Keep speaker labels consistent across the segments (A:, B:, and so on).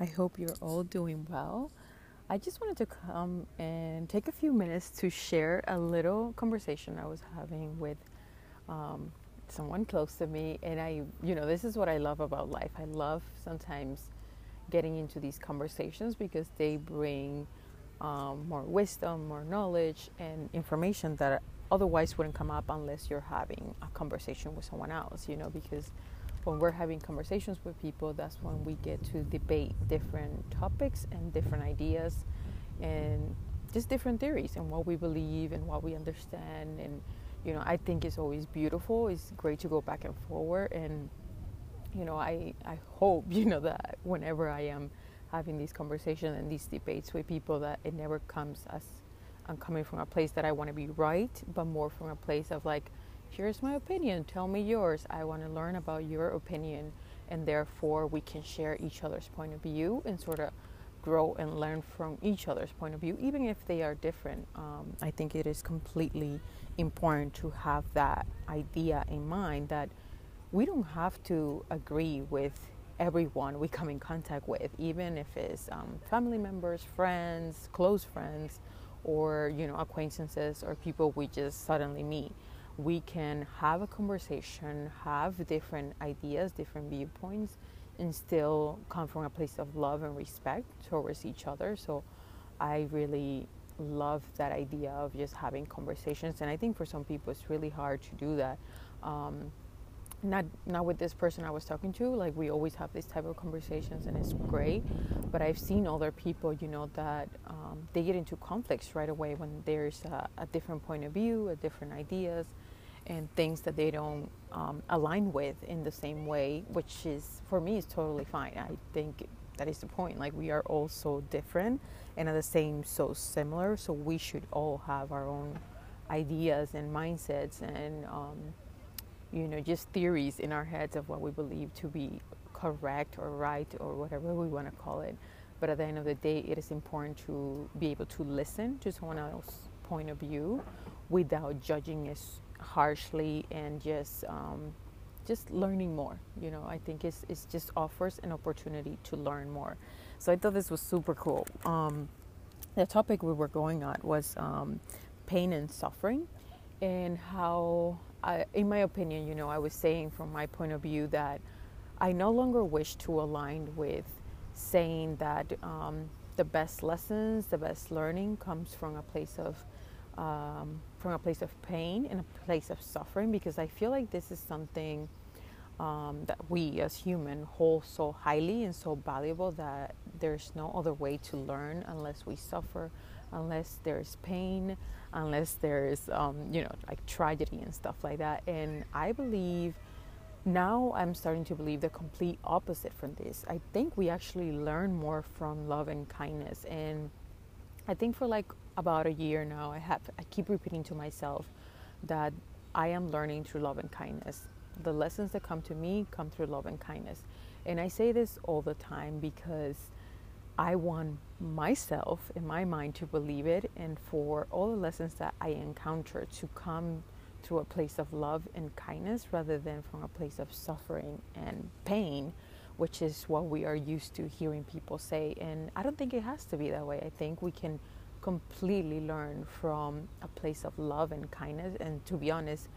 A: I hope you're all doing well. I just wanted to come and take a few minutes to share a little conversation I was having with um, someone close to me. And I, you know, this is what I love about life. I love sometimes getting into these conversations because they bring um, more wisdom, more knowledge, and information that otherwise wouldn't come up unless you're having a conversation with someone else, you know, because when we're having conversations with people, that's when we get to debate different topics and different ideas and just different theories and what we believe and what we understand. And, you know, I think it's always beautiful. It's great to go back and forward. And, you know, I, I hope, you know, that whenever I am having these conversations and these debates with people, that it never comes as I'm coming from a place that I want to be right, but more from a place of like, here's my opinion, tell me yours. I want to learn about your opinion, and therefore we can share each other's point of view and sort of grow and learn from each other's point of view, even if they are different. Um, I think it is completely important to have that idea in mind that we don't have to agree with everyone we come in contact with, even if it's um, family members, friends, close friends, or you know acquaintances or people we just suddenly meet we can have a conversation, have different ideas, different viewpoints, and still come from a place of love and respect towards each other. So I really love that idea of just having conversations. And I think for some people it's really hard to do that. Um, not not with this person I was talking to. Like we always have these type of conversations, and it's great. But I've seen other people, you know, that um, they get into conflicts right away when there's a, a different point of view, a different ideas, and things that they don't um, align with in the same way, which is for me is totally fine. I think that is the point. Like we are all so different and at the same so similar, so we should all have our own ideas and mindsets and um, you know just theories in our heads of what we believe to be correct or right or whatever we want to call it. But at the end of the day, it is important to be able to listen to someone else's point of view without judging it harshly and just um, just learning more. You know, I think it's, it's just offers an opportunity to learn more. So I thought this was super cool. Um, the topic we were going at was um, pain and suffering, and how, I, in my opinion, you know, I was saying from my point of view that I no longer wish to align with saying that um, the best lessons, the best learning comes from a place of um, from a place of pain and a place of suffering because I feel like this is something um, that we as human hold so highly and so valuable that there's no other way to learn unless we suffer, unless there's pain, unless there's um, you know like tragedy and stuff like that. And I believe now I'm starting to believe the complete opposite from this. I think we actually learn more from love and kindness and I think for like about a year now, I have I keep repeating to myself that I am learning through love and kindness. The lessons that come to me come through love and kindness. And I say this all the time because I want myself in my mind to believe it and for all the lessons that I encounter to come through a place of love and kindness rather than from a place of suffering and pain which is what we are used to hearing people say. And I don't think it has to be that way. I think we can completely learn from a place of love and kindness. And to be honest,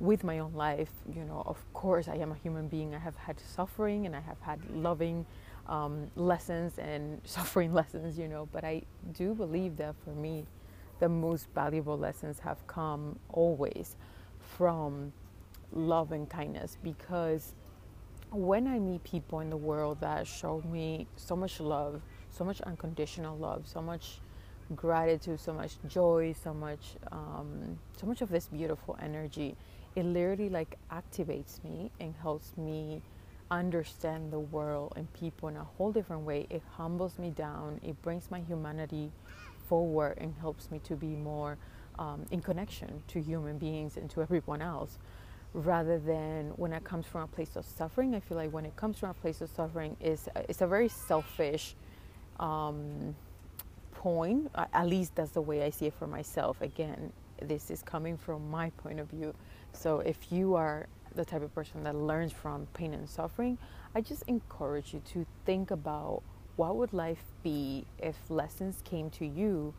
A: with my own life, you know, of course, I am a human being. I have had suffering and I have had loving um, lessons and suffering lessons, you know, but I do believe that for me, the most valuable lessons have come always from love and kindness because when I meet people in the world that show me so much love, so much unconditional love, so much gratitude, so much joy, so much, um, so much of this beautiful energy, it literally like activates me and helps me understand the world and people in a whole different way. It humbles me down, it brings my humanity forward, and helps me to be more um, in connection to human beings and to everyone else. Rather than when it comes from a place of suffering, I feel like when it comes from a place of suffering, is it's a very selfish um, point. Uh, at least that's the way I see it for myself. Again, this is coming from my point of view. So if you are the type of person that learns from pain and suffering, I just encourage you to think about what would life be if lessons came to you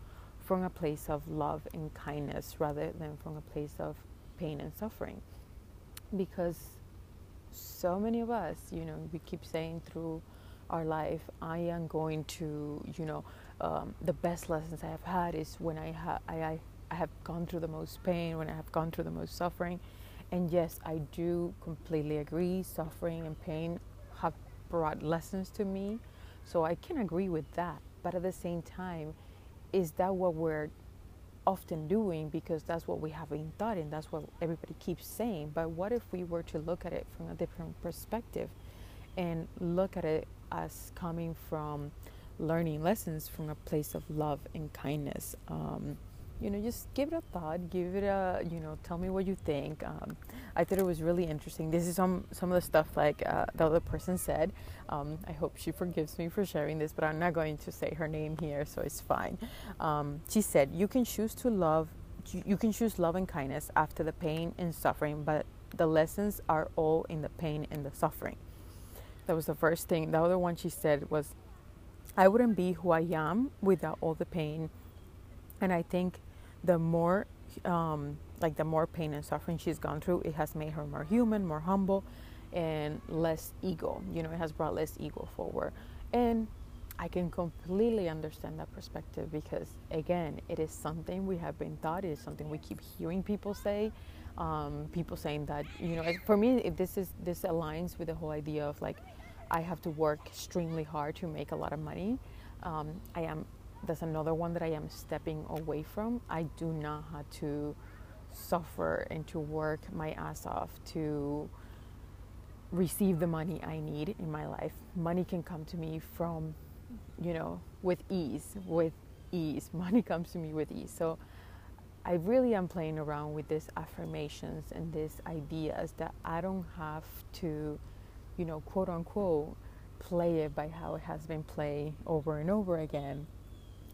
A: from a place of love and kindness rather than from a place of pain and suffering. Because so many of us, you know, we keep saying through our life, I am going to, you know, um, the best lessons I have had is when I, ha- I, I, I have gone through the most pain, when I have gone through the most suffering. And yes, I do completely agree. Suffering and pain have brought lessons to me. So I can agree with that. But at the same time, is that what we're often doing because that's what we have been taught and that's what everybody keeps saying? But what if we were to look at it from a different perspective and look at it as coming from learning lessons from a place of love and kindness? Um, you know, just give it a thought, give it a, you know, tell me what you think. Um, I thought it was really interesting. This is some some of the stuff like uh, the other person said. Um, I hope she forgives me for sharing this, but I'm not going to say her name here, so it's fine. Um, she said, "You can choose to love, you can choose love and kindness after the pain and suffering, but the lessons are all in the pain and the suffering." That was the first thing. The other one she said was, "I wouldn't be who I am without all the pain," and I think the more um, like the more pain and suffering she's gone through, it has made her more human, more humble, and less ego. You know, it has brought less ego forward. And I can completely understand that perspective because, again, it is something we have been taught. It is something we keep hearing people say. Um, people saying that, you know, for me, if this is this aligns with the whole idea of like, I have to work extremely hard to make a lot of money. Um, I am that's another one that I am stepping away from. I do not have to suffer and to work my ass off to receive the money I need in my life. Money can come to me from, you know, with ease, with ease. Money comes to me with ease. So I really am playing around with these affirmations and these ideas that I don't have to, you know, quote unquote, play it by how it has been played over and over again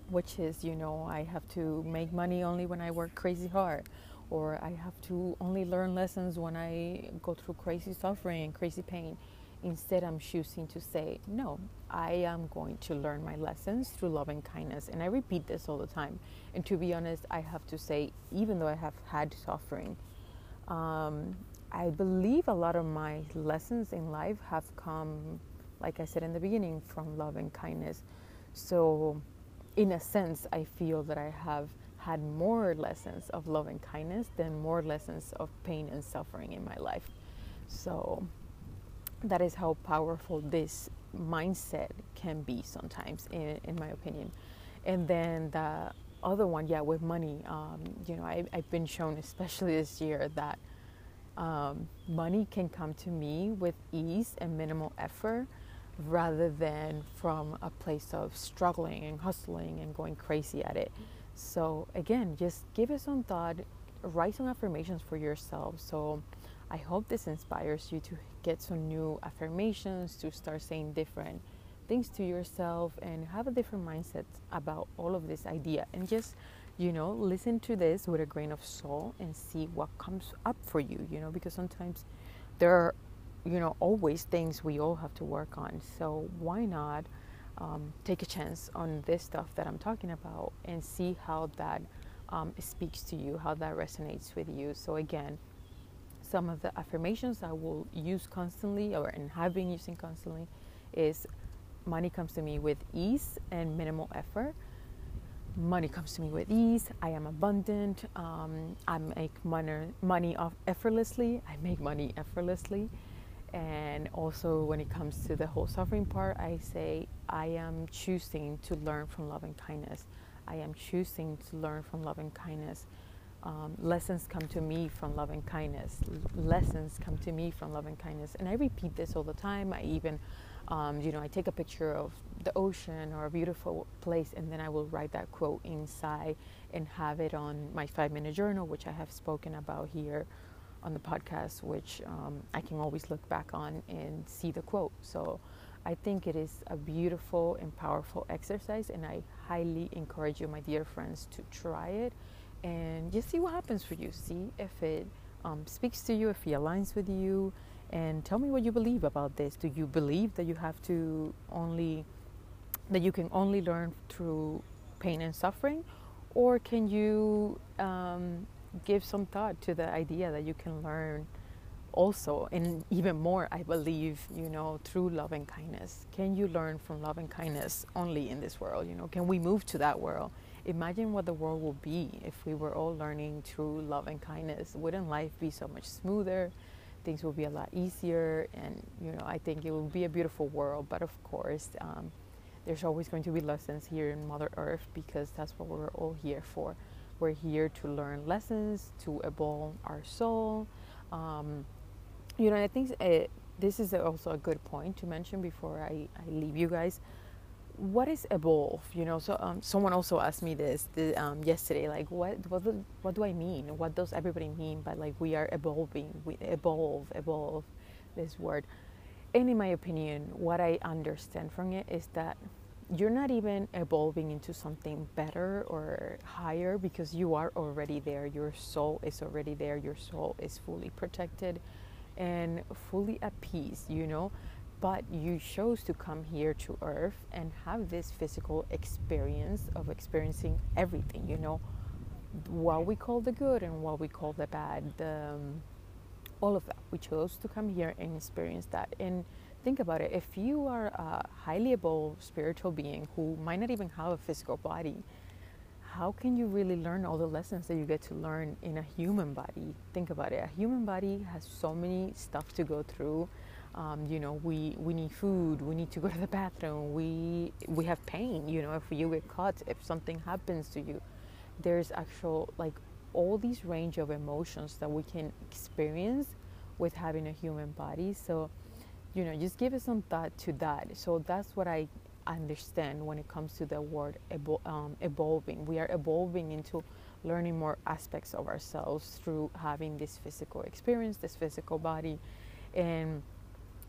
A: which is, you know, I have to make money only when I work crazy hard, or I have to only learn lessons when I go through crazy suffering and crazy pain. Instead, I'm choosing to say, no, I am going to learn my lessons through love and kindness. And I repeat this all the time. And to be honest, I have to say, even though I have had suffering, um, I believe a lot of my lessons in life have come, like I said in the beginning, from love and kindness. So in a sense, I feel that I have had more lessons of love and kindness than more lessons of pain and suffering in my life. So that is how powerful this mindset can be sometimes, in, in my opinion. And then the other one, yeah, with money, um, you know, I, have been shown, especially this year, that um, money can come to me with ease and minimal effort rather than from a place of struggling and hustling and going crazy at it. So, again, just give it some thought, write some affirmations for yourself. So, I hope this inspires you to get some new affirmations, to start saying different things to yourself, and have a different mindset about all of this idea. And just, you know, listen to this with a grain of salt and see what comes up for you, you know, because sometimes there are you know, always things we all have to work on. So why not um, take a chance on this stuff that I'm talking about and see how that um, speaks to you, how that resonates with you. So again, some of the affirmations I will use constantly or and have been using constantly is money comes to me with ease and minimal effort. Money comes to me with ease. I am abundant. Um, I make money, money off effortlessly. I make money effortlessly. And also, when it comes to the whole suffering part, I say, I am choosing to learn from love and kindness. I am choosing to learn from love and kindness. um, lessons come to me from love and kindness. lessons come to me from love and kindness. And I repeat this all the time. I even, um, you know, I take a picture of the ocean or a beautiful place and then I will write that quote inside and have it on my five minute journal, which I have spoken about here on the podcast, which um, I can always look back on and see the quote. So I think it is a beautiful and powerful exercise, and I highly encourage you, my dear friends, to try it and just see what happens for you. See if it um, speaks to you, if it aligns with you, and tell me what you believe about this. Do you believe that you have to only that you can only learn through pain and suffering, or can you um, give some thought to the idea that you can learn? also and even more i believe you know through love and kindness? Can you learn from love and kindness only in this world? You know can we move to that world? Imagine what the world would be if we were all learning through love and kindness. Wouldn't life be so much smoother things will be a lot easier and you know i think it will be a beautiful world but of course um, there's always going to be lessons here in mother earth because that's what we're all here for we're here to learn lessons to evolve our soul um, you know, I think uh, this is also a good point to mention before I, I leave you guys. What is evolve? You know, so um, someone also asked me this the, um, yesterday. Like, what what do, what do I mean? What does everybody mean by like we are evolving? We evolve, evolve, this word. And in my opinion, what I understand from it is that you're not even evolving into something better or higher because you are already there. Your soul is already there. Your soul is fully protected and fully at peace, you know. But you chose to come here to earth and have this physical experience of experiencing everything, you know, what we call the good and what we call the bad, the, um, all of that. We chose to come here and experience that. And think about it if you are a highly evolved spiritual being who might not even have a physical body, how can you really learn all the lessons that you get to learn in a human body? Think about it. A human body has so many stuff to go through. Um, you know, we, we need food. We need to go to the bathroom. We we have pain. You know, if you get cut, if something happens to you, there's actual like all these range of emotions that we can experience with having a human body. So, you know, just give it some thought to that. So that's what I understand when it comes to the word evol- um, evolving. We are evolving into learning more aspects of ourselves through having this physical experience, this physical body. And,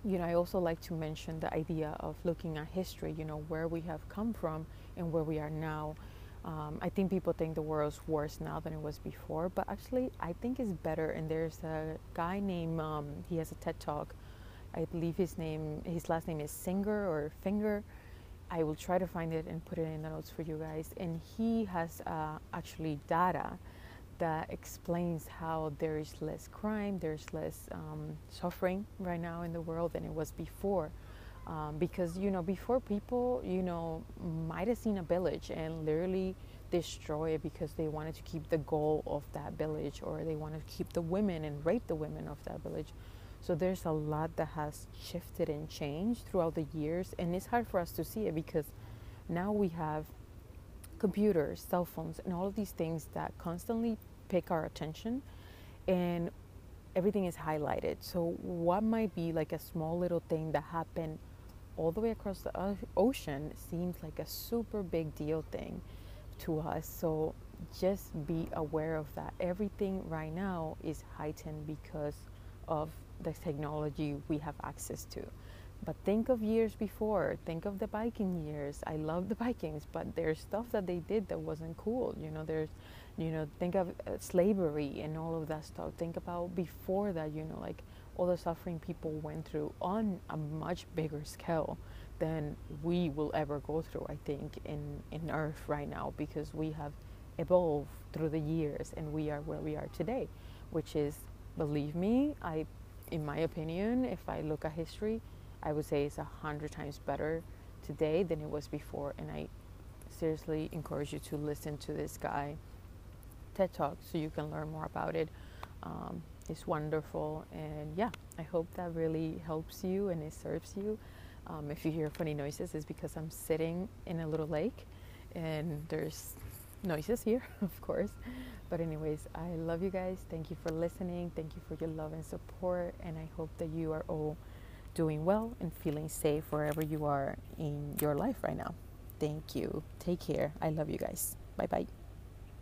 A: you know, I also like to mention the idea of looking at history, you know, where we have come from and where we are now. Um, I think people think the world's worse now than it was before, but actually, I think it's better. And there's a guy named, um, he has a TED Talk. I believe his name, his last name is Singer or Finger I will try to find it and put it in the notes for you guys. And he has uh, actually data that explains how there is less crime, there's less um, suffering right now in the world than it was before. Um, because you know, before people, you know, might have seen a village and literally destroy it because they wanted to keep the goal of that village, or they wanted to keep the women and rape the women of that village. So there's a lot that has shifted and changed throughout the years, and it's hard for us to see it because now we have computers, cell phones, and all of these things that constantly pick our attention, and everything is highlighted. So, what might be like a small little thing that happened all the way across the ocean seems like a super big deal thing to us. So, just be aware of that. Everything right now is heightened because of the technology we have access to. But think of years before. Think of the Viking years. I love the Vikings, but there's stuff that they did that wasn't cool. You know, there's, you know, think of uh, slavery and all of that stuff. Think about before that. You know, like all the suffering people went through on a much bigger scale than we will ever go through. I think in in Earth right now because we have evolved through the years and we are where we are today, which is, believe me, I in my opinion, if I look at history, I would say it's a hundred times better today than it was before. And I seriously encourage you to listen to this guy TED Talk so you can learn more about it. Um, it's wonderful, and yeah, I hope that really helps you and it serves you. Um, if you hear funny noises, it's because I'm sitting in a little lake, and there's noises here, of course. But, anyways, I love you guys. Thank you for listening. Thank you for your love and support. And I hope that you are all doing well and feeling safe wherever you are in your life right now. Thank you. Take care. I love you guys. Bye bye.